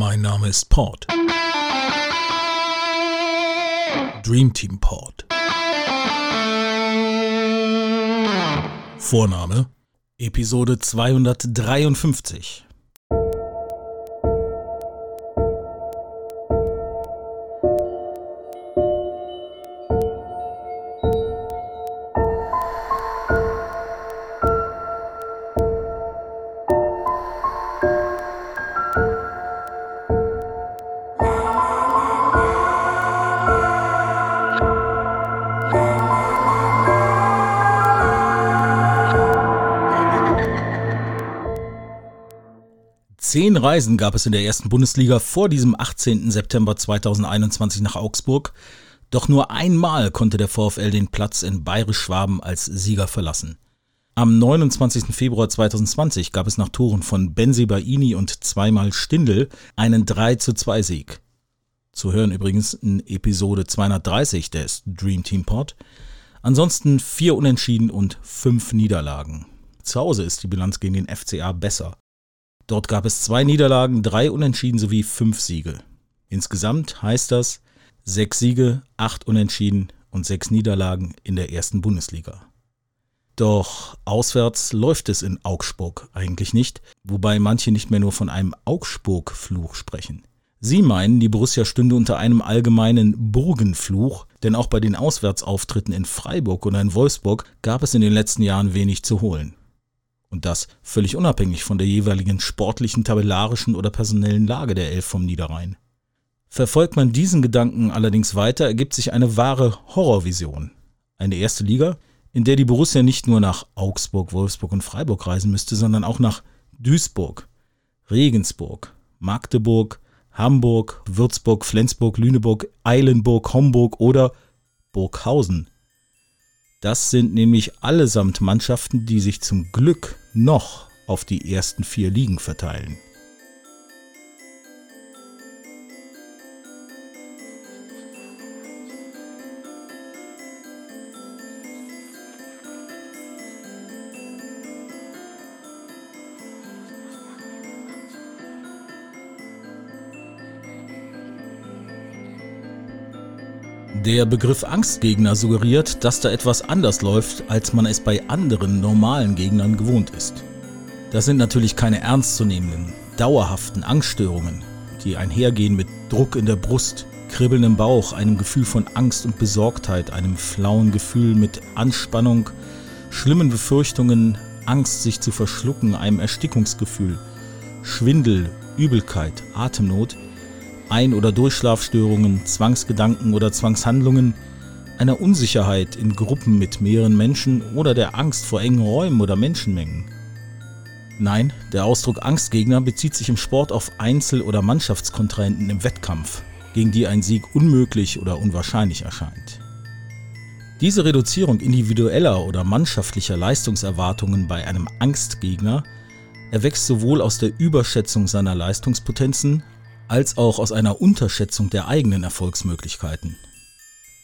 Mein Name ist Port. Dream Team Port. Vorname Episode 253. Zehn Reisen gab es in der ersten Bundesliga vor diesem 18. September 2021 nach Augsburg. Doch nur einmal konnte der VfL den Platz in Bayerisch-Schwaben als Sieger verlassen. Am 29. Februar 2020 gab es nach Toren von Benzi Baini und zweimal Stindl einen 3 zu 2 Sieg. Zu hören übrigens in Episode 230 des Dream Team Pod. Ansonsten vier Unentschieden und fünf Niederlagen. Zu Hause ist die Bilanz gegen den FCA besser. Dort gab es zwei Niederlagen, drei Unentschieden sowie fünf Siege. Insgesamt heißt das sechs Siege, acht Unentschieden und sechs Niederlagen in der ersten Bundesliga. Doch auswärts läuft es in Augsburg eigentlich nicht, wobei manche nicht mehr nur von einem Augsburg-Fluch sprechen. Sie meinen, die Borussia stünde unter einem allgemeinen Burgenfluch, denn auch bei den Auswärtsauftritten in Freiburg oder in Wolfsburg gab es in den letzten Jahren wenig zu holen. Und das völlig unabhängig von der jeweiligen sportlichen, tabellarischen oder personellen Lage der Elf vom Niederrhein. Verfolgt man diesen Gedanken allerdings weiter, ergibt sich eine wahre Horrorvision. Eine erste Liga, in der die Borussia nicht nur nach Augsburg, Wolfsburg und Freiburg reisen müsste, sondern auch nach Duisburg, Regensburg, Magdeburg, Hamburg, Würzburg, Flensburg, Lüneburg, Eilenburg, Homburg oder Burghausen das sind nämlich allesamt Mannschaften, die sich zum Glück noch auf die ersten vier Ligen verteilen. Der Begriff Angstgegner suggeriert, dass da etwas anders läuft, als man es bei anderen normalen Gegnern gewohnt ist. Das sind natürlich keine ernstzunehmenden, dauerhaften Angststörungen, die einhergehen mit Druck in der Brust, kribbelndem Bauch, einem Gefühl von Angst und Besorgtheit, einem flauen Gefühl mit Anspannung, schlimmen Befürchtungen, Angst sich zu verschlucken, einem Erstickungsgefühl, Schwindel, Übelkeit, Atemnot – ein- oder Durchschlafstörungen, Zwangsgedanken oder Zwangshandlungen, einer Unsicherheit in Gruppen mit mehreren Menschen oder der Angst vor engen Räumen oder Menschenmengen. Nein, der Ausdruck Angstgegner bezieht sich im Sport auf Einzel- oder Mannschaftskontrahenten im Wettkampf, gegen die ein Sieg unmöglich oder unwahrscheinlich erscheint. Diese Reduzierung individueller oder mannschaftlicher Leistungserwartungen bei einem Angstgegner erwächst sowohl aus der Überschätzung seiner Leistungspotenzen als auch aus einer Unterschätzung der eigenen Erfolgsmöglichkeiten.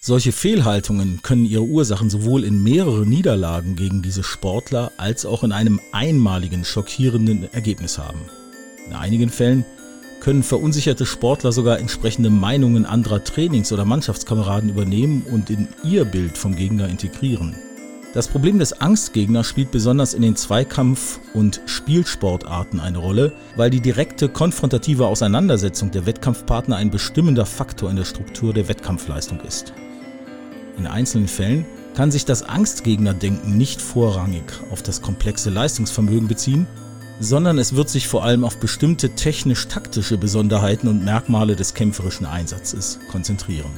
Solche Fehlhaltungen können ihre Ursachen sowohl in mehreren Niederlagen gegen diese Sportler als auch in einem einmaligen schockierenden Ergebnis haben. In einigen Fällen können verunsicherte Sportler sogar entsprechende Meinungen anderer Trainings- oder Mannschaftskameraden übernehmen und in ihr Bild vom Gegner integrieren. Das Problem des Angstgegners spielt besonders in den Zweikampf- und Spielsportarten eine Rolle, weil die direkte konfrontative Auseinandersetzung der Wettkampfpartner ein bestimmender Faktor in der Struktur der Wettkampfleistung ist. In einzelnen Fällen kann sich das Angstgegnerdenken nicht vorrangig auf das komplexe Leistungsvermögen beziehen, sondern es wird sich vor allem auf bestimmte technisch-taktische Besonderheiten und Merkmale des kämpferischen Einsatzes konzentrieren.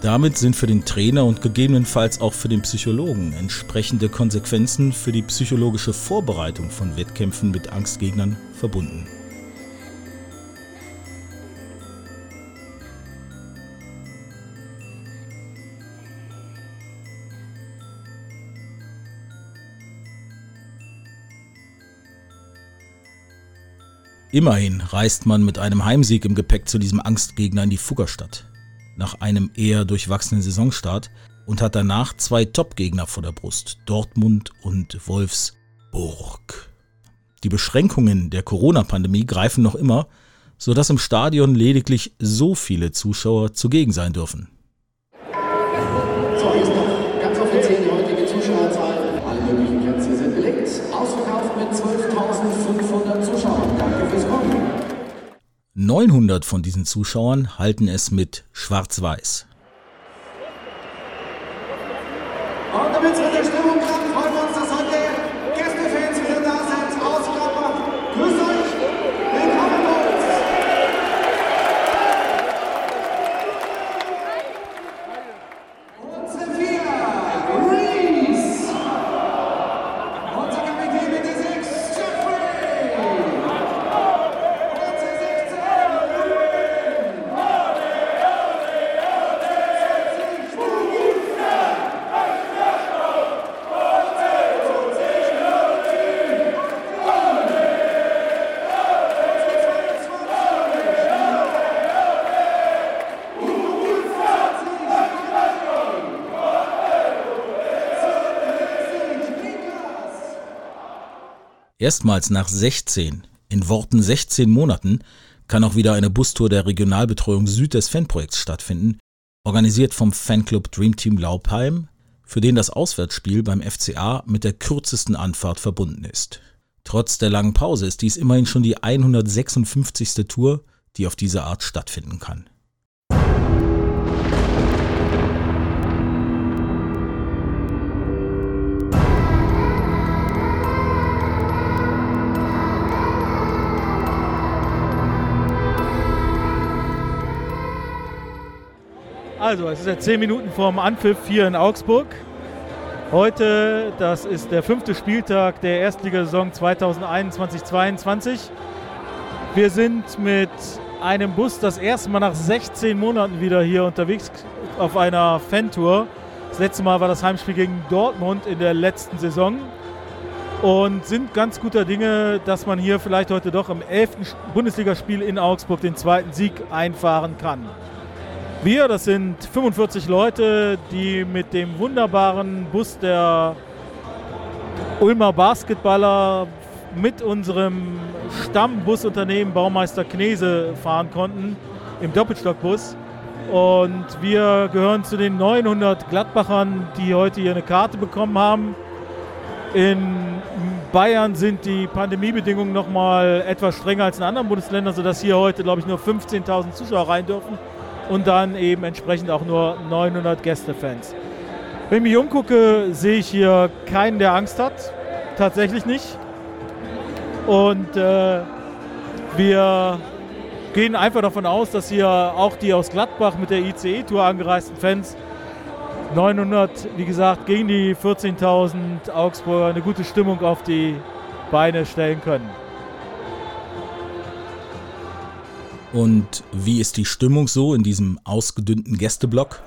Damit sind für den Trainer und gegebenenfalls auch für den Psychologen entsprechende Konsequenzen für die psychologische Vorbereitung von Wettkämpfen mit Angstgegnern verbunden. Immerhin reist man mit einem Heimsieg im Gepäck zu diesem Angstgegner in die Fuggerstadt. Nach einem eher durchwachsenen Saisonstart und hat danach zwei Top-Gegner vor der Brust, Dortmund und Wolfsburg. Die Beschränkungen der Corona-Pandemie greifen noch immer, sodass im Stadion lediglich so viele Zuschauer zugegen sein dürfen. So, hier ist noch ganz offiziell die heutige Zuschauerzahl. Alle möglichen Plätze sind belegt. Ausverkauft mit 12.500 Zuschauern. Danke fürs Kommen. 900 von diesen Zuschauern halten es mit Schwarz-Weiß. Und damit mit der Stimmung Erstmals nach 16, in Worten 16 Monaten, kann auch wieder eine Bustour der Regionalbetreuung Süd des Fanprojekts stattfinden, organisiert vom Fanclub Dream Team Laupheim, für den das Auswärtsspiel beim FCA mit der kürzesten Anfahrt verbunden ist. Trotz der langen Pause ist dies immerhin schon die 156. Tour, die auf diese Art stattfinden kann. Also, es ist jetzt zehn Minuten vorm Anpfiff hier in Augsburg. Heute, das ist der fünfte Spieltag der Erstligasaison 2021-22. Wir sind mit einem Bus das erste Mal nach 16 Monaten wieder hier unterwegs auf einer Fantour. Das letzte Mal war das Heimspiel gegen Dortmund in der letzten Saison. Und sind ganz guter Dinge, dass man hier vielleicht heute doch im 11. Bundesligaspiel in Augsburg den zweiten Sieg einfahren kann. Wir, das sind 45 Leute, die mit dem wunderbaren Bus der Ulmer Basketballer mit unserem Stammbusunternehmen Baumeister Knese fahren konnten, im Doppelstockbus. Und wir gehören zu den 900 Gladbachern, die heute hier eine Karte bekommen haben. In Bayern sind die Pandemiebedingungen noch mal etwas strenger als in anderen Bundesländern, sodass hier heute, glaube ich, nur 15.000 Zuschauer rein dürfen und dann eben entsprechend auch nur 900 Gästefans. Wenn ich mich umgucke, sehe ich hier keinen, der Angst hat. Tatsächlich nicht. Und äh, wir gehen einfach davon aus, dass hier auch die aus Gladbach mit der ICE-Tour angereisten Fans 900, wie gesagt, gegen die 14.000 Augsburger eine gute Stimmung auf die Beine stellen können. Und wie ist die Stimmung so in diesem ausgedünnten Gästeblock?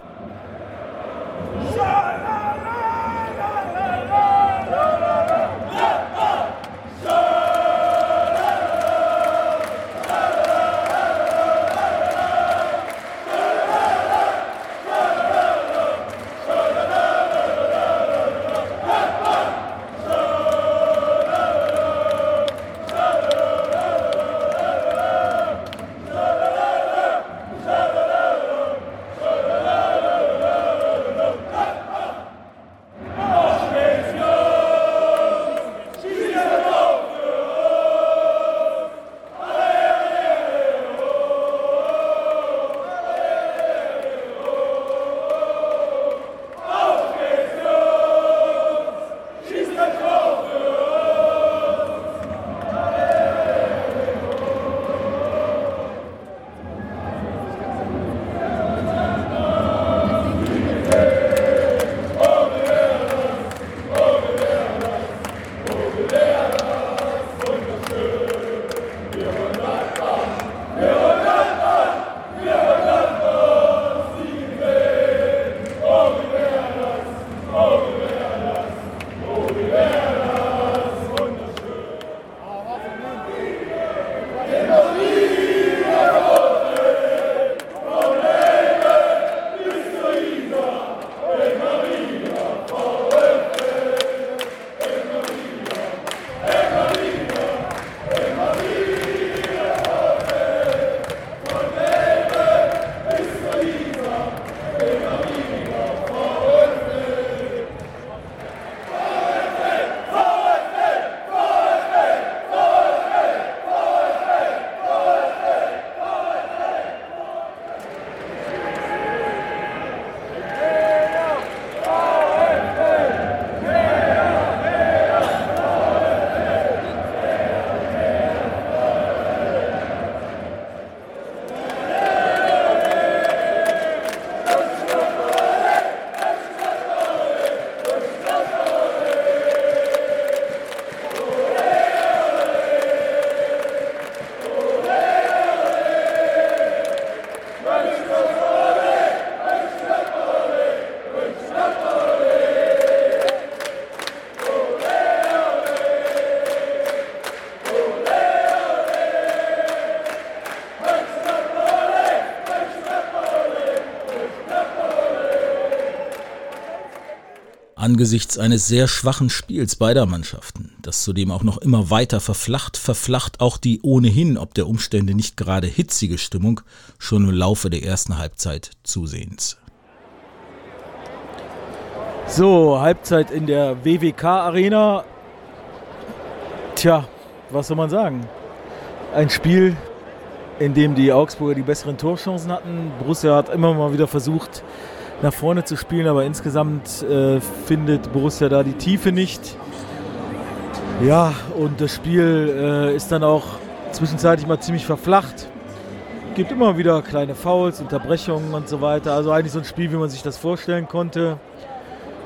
Angesichts eines sehr schwachen Spiels beider Mannschaften, das zudem auch noch immer weiter verflacht, verflacht auch die ohnehin ob der Umstände nicht gerade hitzige Stimmung schon im Laufe der ersten Halbzeit zusehends. So, Halbzeit in der WWK Arena. Tja, was soll man sagen? Ein Spiel, in dem die Augsburger die besseren Torchancen hatten. Borussia hat immer mal wieder versucht, nach vorne zu spielen, aber insgesamt äh, findet Borussia da die Tiefe nicht. Ja, und das Spiel äh, ist dann auch zwischenzeitlich mal ziemlich verflacht. Gibt immer wieder kleine Fouls, Unterbrechungen und so weiter. Also eigentlich so ein Spiel, wie man sich das vorstellen konnte.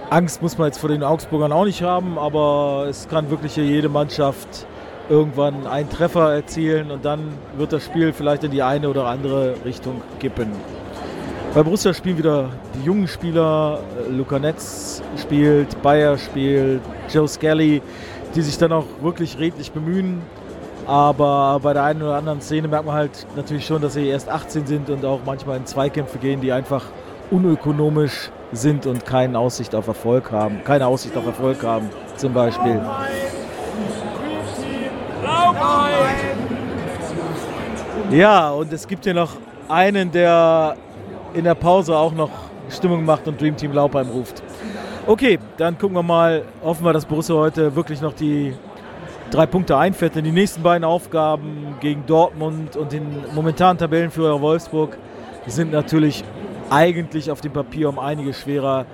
Angst muss man jetzt vor den Augsburgern auch nicht haben, aber es kann wirklich jede Mannschaft irgendwann einen Treffer erzielen und dann wird das Spiel vielleicht in die eine oder andere Richtung kippen. Bei Borussia spielen wieder die jungen Spieler. Luca Netz spielt, Bayer spielt, Joe Skelly, die sich dann auch wirklich redlich bemühen. Aber bei der einen oder anderen Szene merkt man halt natürlich schon, dass sie erst 18 sind und auch manchmal in Zweikämpfe gehen, die einfach unökonomisch sind und keine Aussicht auf Erfolg haben. Keine Aussicht auf Erfolg haben, zum Beispiel. Ja, und es gibt hier noch einen, der in der Pause auch noch Stimmung macht und Dream Team Laubheim ruft. Okay, dann gucken wir mal. Hoffen wir, dass Borussia heute wirklich noch die drei Punkte einfährt. Denn die nächsten beiden Aufgaben gegen Dortmund und den momentanen Tabellenführer Wolfsburg sind natürlich eigentlich auf dem Papier um einige schwerer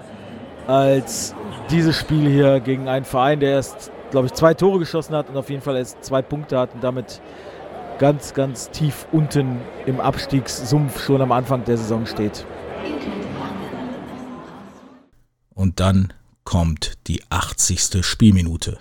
als dieses Spiel hier gegen einen Verein, der erst, glaube ich, zwei Tore geschossen hat und auf jeden Fall erst zwei Punkte hat und damit ganz, ganz tief unten im Abstiegssumpf schon am Anfang der Saison steht. Und dann kommt die 80. Spielminute.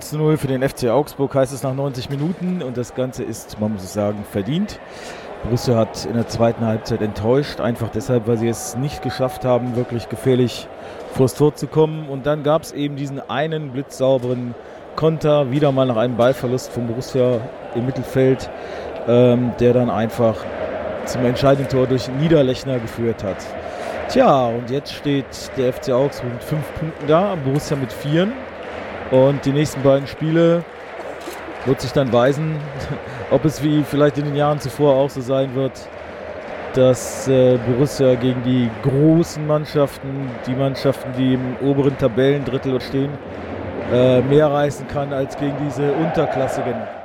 1 zu 0 für den FC Augsburg heißt es nach 90 Minuten und das Ganze ist, man muss es sagen, verdient. Borussia hat in der zweiten Halbzeit enttäuscht, einfach deshalb, weil sie es nicht geschafft haben, wirklich gefährlich vors Tor zu kommen. Und dann gab es eben diesen einen blitzsauberen Konter, wieder mal nach einem Ballverlust von Borussia im Mittelfeld, ähm, der dann einfach zum entscheidenden Tor durch Niederlechner geführt hat. Tja, und jetzt steht der FC Augsburg mit fünf Punkten da, Borussia mit vieren. Und die nächsten beiden Spiele wird sich dann weisen, ob es wie vielleicht in den Jahren zuvor auch so sein wird, dass äh, Borussia gegen die großen Mannschaften, die Mannschaften, die im oberen Tabellendrittel stehen, äh, mehr reißen kann als gegen diese unterklassigen.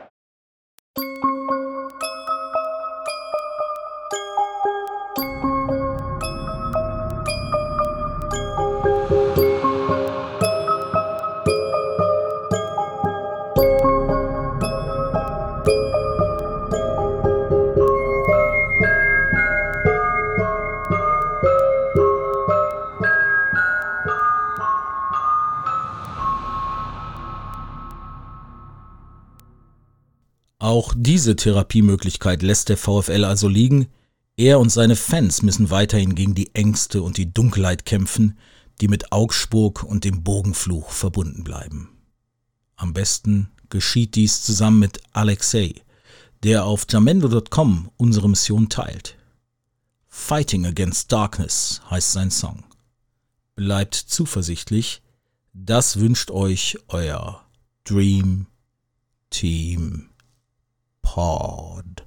Diese Therapiemöglichkeit lässt der VfL also liegen. Er und seine Fans müssen weiterhin gegen die Ängste und die Dunkelheit kämpfen, die mit Augsburg und dem Bogenfluch verbunden bleiben. Am besten geschieht dies zusammen mit Alexei, der auf jamendo.com unsere Mission teilt. Fighting Against Darkness heißt sein Song. Bleibt zuversichtlich, das wünscht euch euer Dream Team. hard.